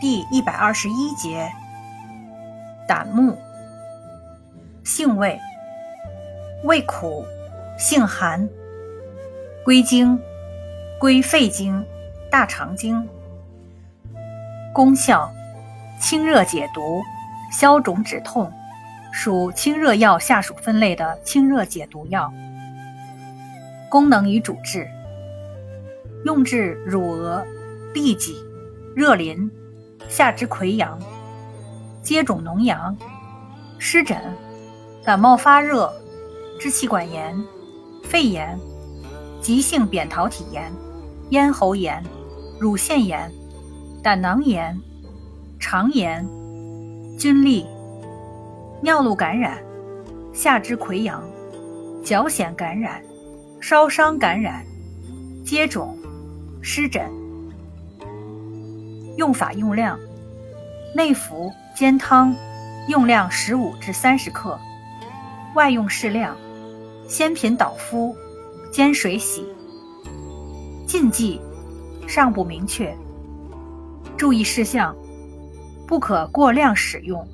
第一百二十一节，胆木，性味，味苦，性寒，归经，归肺经、大肠经。功效，清热解毒，消肿止痛，属清热药下属分类的清热解毒药。功能与主治，用治乳鹅、痢疾、热淋。下肢溃疡、接种脓疡、湿疹、感冒发热、支气管炎、肺炎、急性扁桃体炎、咽喉炎、乳腺炎、胆囊炎、肠炎、菌痢、尿路感染、下肢溃疡、脚癣感染、烧伤感染、接种、湿疹。用法用量：内服煎汤，用量十五至三十克；外用适量，鲜品捣敷，煎水洗。禁忌尚不明确。注意事项：不可过量使用。